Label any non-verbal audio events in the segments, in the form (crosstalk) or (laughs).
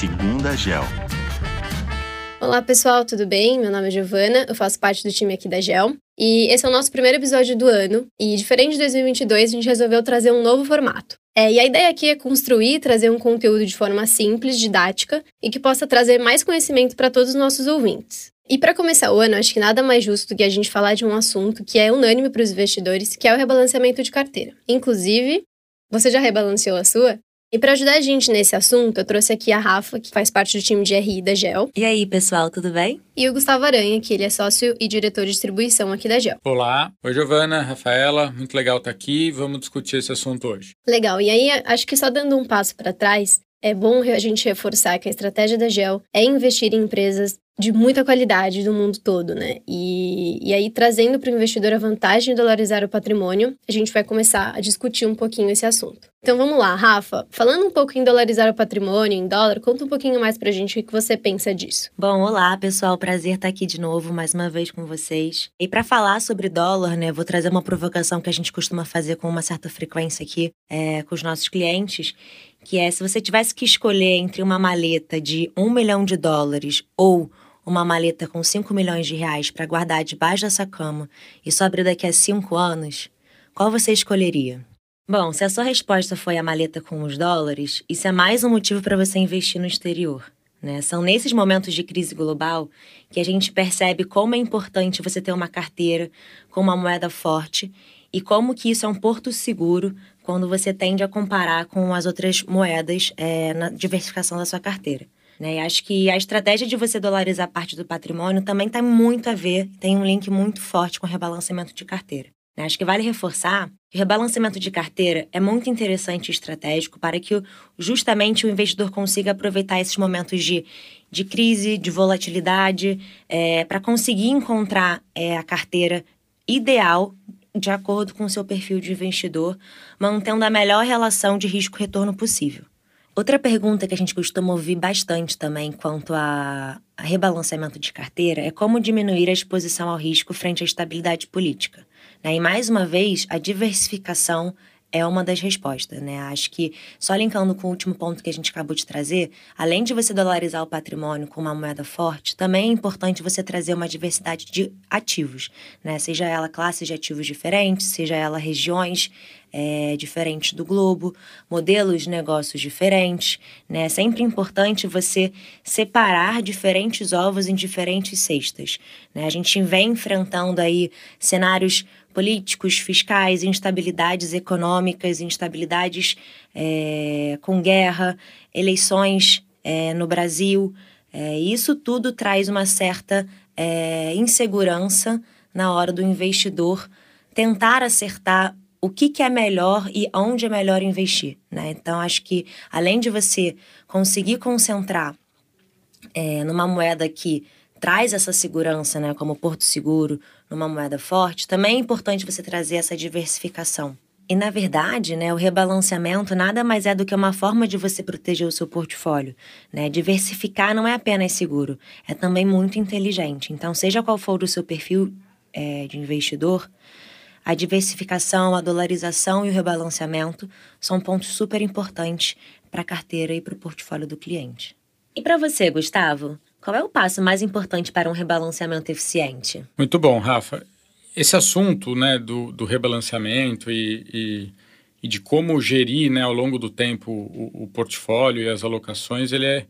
Segunda Gel. Olá pessoal, tudo bem? Meu nome é Giovana, eu faço parte do time aqui da Gel. E esse é o nosso primeiro episódio do ano. E diferente de 2022, a gente resolveu trazer um novo formato. É, e a ideia aqui é construir e trazer um conteúdo de forma simples, didática e que possa trazer mais conhecimento para todos os nossos ouvintes. E para começar o ano, acho que nada mais justo do que a gente falar de um assunto que é unânime para os investidores, que é o rebalanceamento de carteira. Inclusive, você já rebalanceou a sua? E para ajudar a gente nesse assunto, eu trouxe aqui a Rafa, que faz parte do time de RI da GEL. E aí, pessoal, tudo bem? E o Gustavo Aranha, que ele é sócio e diretor de distribuição aqui da GEL. Olá, oi Giovana, Rafaela, muito legal estar aqui. Vamos discutir esse assunto hoje. Legal, e aí acho que só dando um passo para trás, é bom a gente reforçar que a estratégia da GEL é investir em empresas de muita qualidade do mundo todo, né? E, e aí, trazendo para o investidor a vantagem de dolarizar o patrimônio, a gente vai começar a discutir um pouquinho esse assunto. Então vamos lá, Rafa. Falando um pouco em dolarizar o patrimônio em dólar, conta um pouquinho mais para a gente o que você pensa disso. Bom, olá pessoal, prazer estar aqui de novo mais uma vez com vocês. E para falar sobre dólar, né, vou trazer uma provocação que a gente costuma fazer com uma certa frequência aqui é, com os nossos clientes, que é se você tivesse que escolher entre uma maleta de um milhão de dólares ou uma maleta com 5 milhões de reais para guardar debaixo dessa cama e só abrir daqui a 5 anos, qual você escolheria? Bom, se a sua resposta foi a maleta com os dólares, isso é mais um motivo para você investir no exterior. Né? São nesses momentos de crise global que a gente percebe como é importante você ter uma carteira com uma moeda forte e como que isso é um porto seguro quando você tende a comparar com as outras moedas é, na diversificação da sua carteira. Né? E acho que a estratégia de você dolarizar parte do patrimônio também tem muito a ver, tem um link muito forte com o rebalanceamento de carteira. Né? Acho que vale reforçar que o rebalanceamento de carteira é muito interessante e estratégico para que justamente o investidor consiga aproveitar esses momentos de, de crise, de volatilidade, é, para conseguir encontrar é, a carteira ideal de acordo com o seu perfil de investidor, mantendo a melhor relação de risco-retorno possível. Outra pergunta que a gente costuma ouvir bastante também quanto a, a rebalanceamento de carteira é como diminuir a exposição ao risco frente à estabilidade política. Né? E mais uma vez, a diversificação é uma das respostas, né? Acho que, só linkando com o último ponto que a gente acabou de trazer, além de você dolarizar o patrimônio com uma moeda forte, também é importante você trazer uma diversidade de ativos, né? Seja ela classes de ativos diferentes, seja ela regiões é, diferentes do globo, modelos de negócios diferentes, né? É sempre importante você separar diferentes ovos em diferentes cestas, né? A gente vem enfrentando aí cenários políticos, fiscais, instabilidades econômicas, instabilidades é, com guerra, eleições é, no Brasil. É, isso tudo traz uma certa é, insegurança na hora do investidor tentar acertar o que, que é melhor e onde é melhor investir. Né? Então, acho que além de você conseguir concentrar é, numa moeda que traz essa segurança, né, como Porto Seguro, numa moeda forte, também é importante você trazer essa diversificação. E na verdade, né, o rebalanceamento nada mais é do que uma forma de você proteger o seu portfólio. Né? Diversificar não é apenas seguro, é também muito inteligente. Então, seja qual for o seu perfil é, de investidor, a diversificação, a dolarização e o rebalanceamento são pontos super importantes para a carteira e para o portfólio do cliente. E para você, Gustavo, qual é o passo mais importante para um rebalanceamento eficiente? Muito bom, Rafa. Esse assunto né, do, do rebalanceamento e, e, e, de como gerir né, ao longo do tempo o, o portfólio e as alocações, ele é,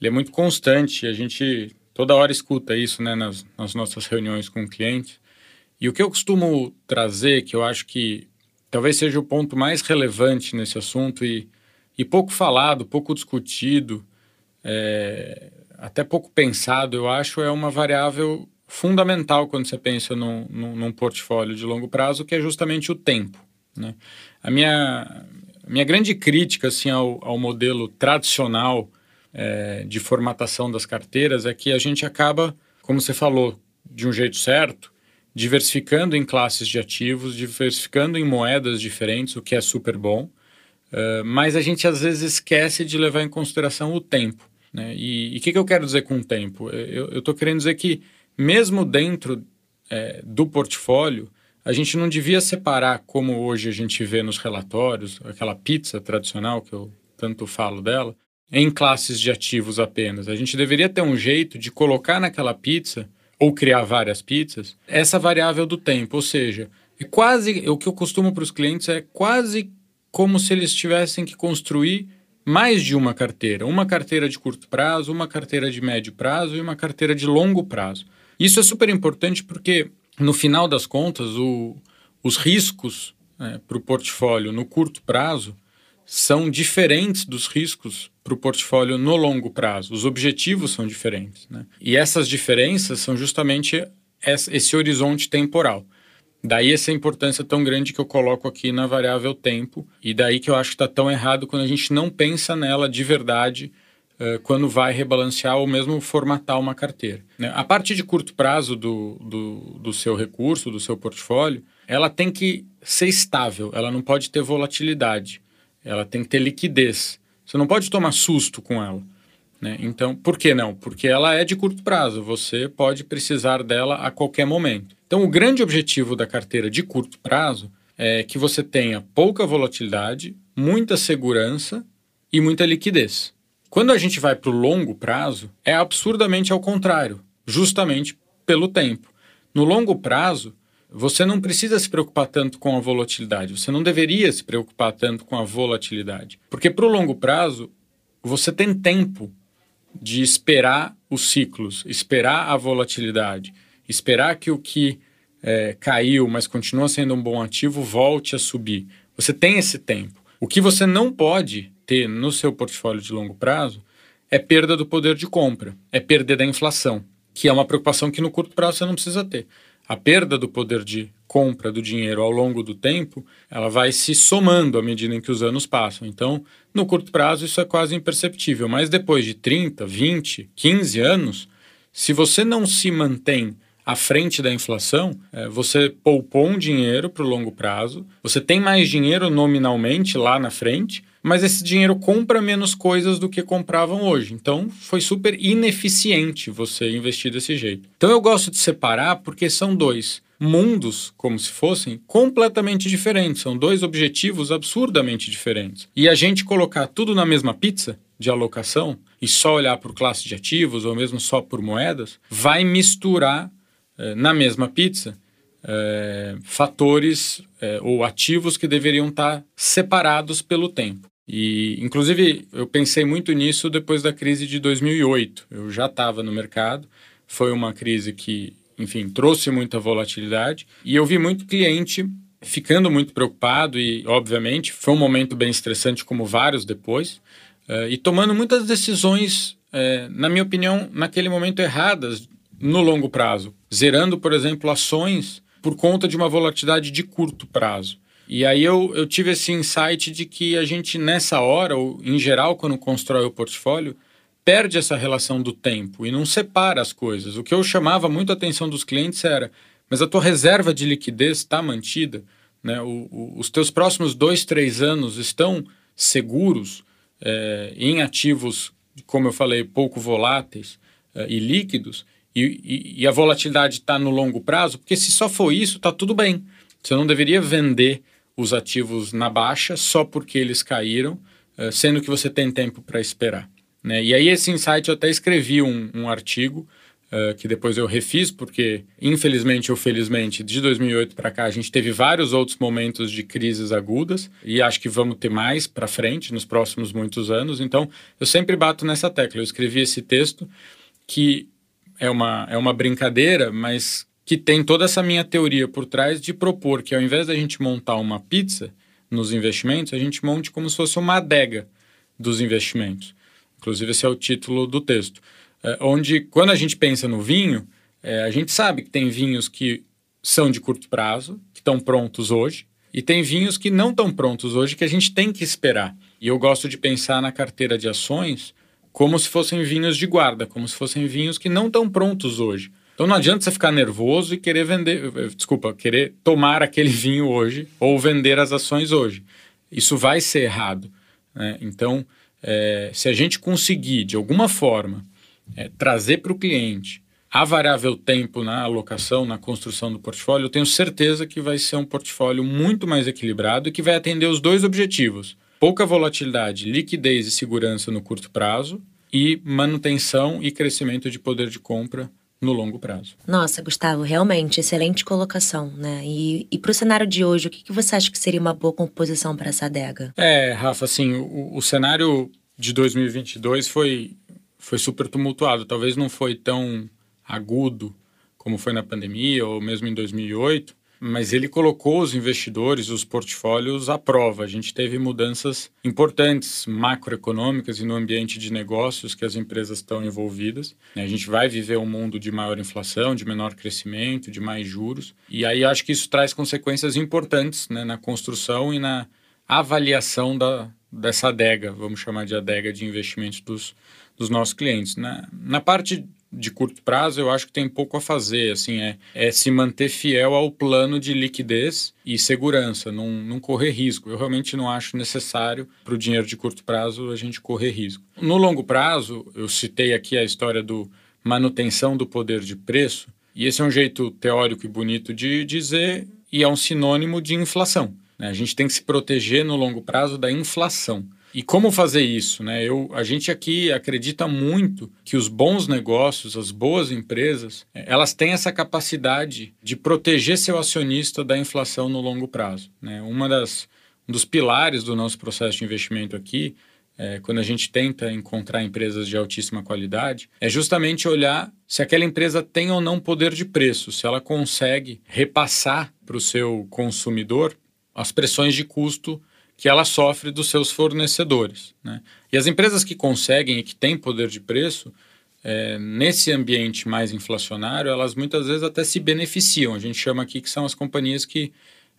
ele é muito constante. A gente toda hora escuta isso né, nas, nas nossas reuniões com clientes. E o que eu costumo trazer, que eu acho que talvez seja o ponto mais relevante nesse assunto e, e pouco falado, pouco discutido, é, até pouco pensado, eu acho, é uma variável fundamental quando você pensa num, num, num portfólio de longo prazo, que é justamente o tempo. Né? A minha, minha grande crítica assim, ao, ao modelo tradicional é, de formatação das carteiras é que a gente acaba, como você falou, de um jeito certo, diversificando em classes de ativos, diversificando em moedas diferentes, o que é super bom, uh, mas a gente às vezes esquece de levar em consideração o tempo. Né? E o que, que, eu quero dizer com o tempo? Eu estou querendo dizer que, mesmo dentro é, do portfólio, a gente não devia separar, como hoje a gente vê nos relatórios, aquela pizza tradicional que eu tanto falo dela, em classes de ativos apenas. A gente deveria ter um jeito de colocar naquela pizza ou criar várias pizzas essa variável do tempo, ou seja, é quase o que eu costumo para os clientes é quase como se eles tivessem que construir mais de uma carteira, uma carteira de curto prazo, uma carteira de médio prazo e uma carteira de longo prazo. Isso é super importante porque no final das contas o, os riscos né, para o portfólio no curto prazo são diferentes dos riscos para o portfólio no longo prazo. Os objetivos são diferentes. Né? E essas diferenças são justamente esse horizonte temporal. Daí essa importância tão grande que eu coloco aqui na variável tempo, e daí que eu acho que está tão errado quando a gente não pensa nela de verdade uh, quando vai rebalancear ou mesmo formatar uma carteira. Né? A parte de curto prazo do, do, do seu recurso, do seu portfólio, ela tem que ser estável, ela não pode ter volatilidade, ela tem que ter liquidez. Você não pode tomar susto com ela. Né? Então, por que não? Porque ela é de curto prazo, você pode precisar dela a qualquer momento. Então, o grande objetivo da carteira de curto prazo é que você tenha pouca volatilidade, muita segurança e muita liquidez. Quando a gente vai para o longo prazo, é absurdamente ao contrário, justamente pelo tempo. No longo prazo, você não precisa se preocupar tanto com a volatilidade, você não deveria se preocupar tanto com a volatilidade. Porque para o longo prazo, você tem tempo de esperar os ciclos, esperar a volatilidade, esperar que o que é, caiu, mas continua sendo um bom ativo, volte a subir. Você tem esse tempo. O que você não pode ter no seu portfólio de longo prazo é perda do poder de compra, é perda da inflação, que é uma preocupação que no curto prazo você não precisa ter a perda do poder de compra do dinheiro ao longo do tempo, ela vai se somando à medida em que os anos passam. Então, no curto prazo, isso é quase imperceptível, mas depois de 30, 20, 15 anos, se você não se mantém à frente da inflação, é, você poupou um dinheiro para o longo prazo, você tem mais dinheiro nominalmente lá na frente, mas esse dinheiro compra menos coisas do que compravam hoje. Então, foi super ineficiente você investir desse jeito. Então, eu gosto de separar porque são dois mundos, como se fossem, completamente diferentes. São dois objetivos absurdamente diferentes. E a gente colocar tudo na mesma pizza de alocação e só olhar por classe de ativos ou mesmo só por moedas, vai misturar na mesma pizza eh, fatores eh, ou ativos que deveriam estar separados pelo tempo. E, inclusive, eu pensei muito nisso depois da crise de 2008. Eu já estava no mercado, foi uma crise que, enfim, trouxe muita volatilidade e eu vi muito cliente ficando muito preocupado e, obviamente, foi um momento bem estressante, como vários depois, uh, e tomando muitas decisões, na minha opinião, naquele momento erradas no longo prazo, zerando, por exemplo, ações por conta de uma volatilidade de curto prazo. E aí eu, eu tive esse insight de que a gente, nessa hora, ou em geral, quando constrói o portfólio, perde essa relação do tempo e não separa as coisas. O que eu chamava muito a atenção dos clientes era: mas a tua reserva de liquidez está mantida? Né? O, o, os teus próximos dois, três anos estão seguros é, em ativos, como eu falei, pouco voláteis é, e líquidos? E, e, e a volatilidade está no longo prazo? Porque se só for isso, está tudo bem. Você não deveria vender os ativos na baixa só porque eles caíram, uh, sendo que você tem tempo para esperar. Né? E aí, esse insight eu até escrevi um, um artigo uh, que depois eu refiz, porque, infelizmente ou felizmente, de 2008 para cá, a gente teve vários outros momentos de crises agudas e acho que vamos ter mais para frente nos próximos muitos anos. Então, eu sempre bato nessa tecla. Eu escrevi esse texto que é uma, é uma brincadeira, mas que tem toda essa minha teoria por trás de propor que ao invés da gente montar uma pizza nos investimentos, a gente monte como se fosse uma adega dos investimentos. Inclusive, esse é o título do texto. É, onde, quando a gente pensa no vinho, é, a gente sabe que tem vinhos que são de curto prazo, que estão prontos hoje, e tem vinhos que não estão prontos hoje, que a gente tem que esperar. E eu gosto de pensar na carteira de ações como se fossem vinhos de guarda, como se fossem vinhos que não estão prontos hoje então não adianta você ficar nervoso e querer vender, desculpa, querer tomar aquele (laughs) vinho hoje ou vender as ações hoje. Isso vai ser errado. Né? Então, é, se a gente conseguir, de alguma forma, é, trazer para o cliente a variável tempo na alocação, na construção do portfólio, eu tenho certeza que vai ser um portfólio muito mais equilibrado e que vai atender os dois objetivos: pouca volatilidade, liquidez e segurança no curto prazo e manutenção e crescimento de poder de compra no longo prazo. Nossa, Gustavo, realmente excelente colocação, né? E, e para o cenário de hoje, o que, que você acha que seria uma boa composição para essa adega? É, Rafa, assim, o, o cenário de 2022 foi, foi super tumultuado. Talvez não foi tão agudo como foi na pandemia ou mesmo em 2008, mas ele colocou os investidores, os portfólios à prova. A gente teve mudanças importantes macroeconômicas e no ambiente de negócios que as empresas estão envolvidas. A gente vai viver um mundo de maior inflação, de menor crescimento, de mais juros. E aí acho que isso traz consequências importantes né, na construção e na avaliação da, dessa adega, vamos chamar de adega de investimentos dos, dos nossos clientes. Na, na parte de curto prazo, eu acho que tem pouco a fazer, assim, é, é se manter fiel ao plano de liquidez e segurança, não, não correr risco. Eu realmente não acho necessário para o dinheiro de curto prazo a gente correr risco. No longo prazo, eu citei aqui a história do manutenção do poder de preço, e esse é um jeito teórico e bonito de dizer, e é um sinônimo de inflação. Né? A gente tem que se proteger no longo prazo da inflação. E como fazer isso? Né? Eu, a gente aqui acredita muito que os bons negócios, as boas empresas, é, elas têm essa capacidade de proteger seu acionista da inflação no longo prazo. Né? Uma das, um dos pilares do nosso processo de investimento aqui, é, quando a gente tenta encontrar empresas de altíssima qualidade, é justamente olhar se aquela empresa tem ou não poder de preço, se ela consegue repassar para o seu consumidor as pressões de custo que ela sofre dos seus fornecedores. Né? E as empresas que conseguem e que têm poder de preço, é, nesse ambiente mais inflacionário, elas muitas vezes até se beneficiam. A gente chama aqui que são as companhias que,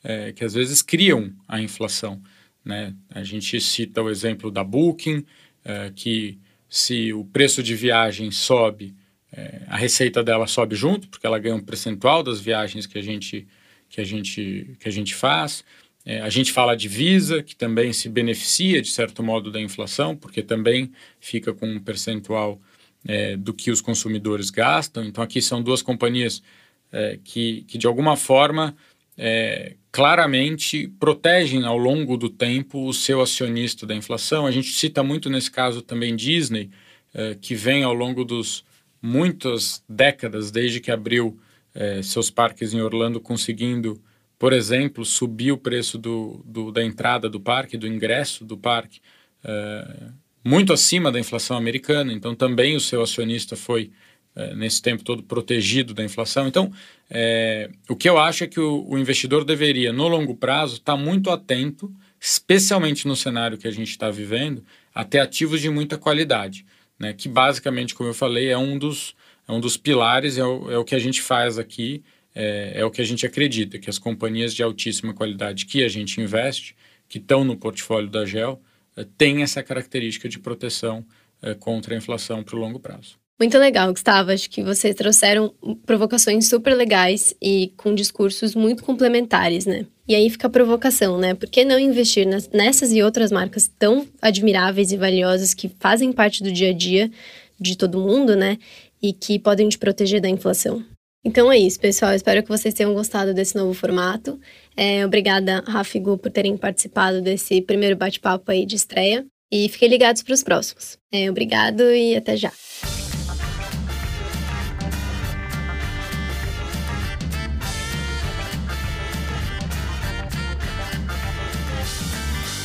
é, que às vezes criam a inflação. Né? A gente cita o exemplo da Booking, é, que se o preço de viagem sobe, é, a receita dela sobe junto, porque ela ganha um percentual das viagens que a gente, que a gente, que a gente faz. É, a gente fala de Visa, que também se beneficia, de certo modo, da inflação, porque também fica com um percentual é, do que os consumidores gastam. Então, aqui são duas companhias é, que, que, de alguma forma, é, claramente protegem ao longo do tempo o seu acionista da inflação. A gente cita muito nesse caso também Disney, é, que vem ao longo dos muitas décadas, desde que abriu é, seus parques em Orlando, conseguindo por exemplo, subir o preço do, do, da entrada do parque, do ingresso do parque, é, muito acima da inflação americana. Então, também o seu acionista foi, é, nesse tempo todo, protegido da inflação. Então, é, o que eu acho é que o, o investidor deveria, no longo prazo, estar tá muito atento, especialmente no cenário que a gente está vivendo, a ter ativos de muita qualidade. Né, que basicamente, como eu falei, é um dos, é um dos pilares, é o, é o que a gente faz aqui é, é o que a gente acredita, que as companhias de altíssima qualidade que a gente investe, que estão no portfólio da GEL, é, têm essa característica de proteção é, contra a inflação para o longo prazo. Muito legal, Gustavo. Acho que vocês trouxeram provocações super legais e com discursos muito complementares, né? E aí fica a provocação, né? Por que não investir nessas e outras marcas tão admiráveis e valiosas que fazem parte do dia a dia de todo mundo, né? E que podem te proteger da inflação? Então é isso, pessoal. Espero que vocês tenham gostado desse novo formato. É, obrigada, Rafa e Gu, por terem participado desse primeiro bate-papo aí de estreia. E fiquem ligados para os próximos. É, obrigado e até já.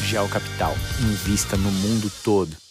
Geo Capital. Invista no mundo todo.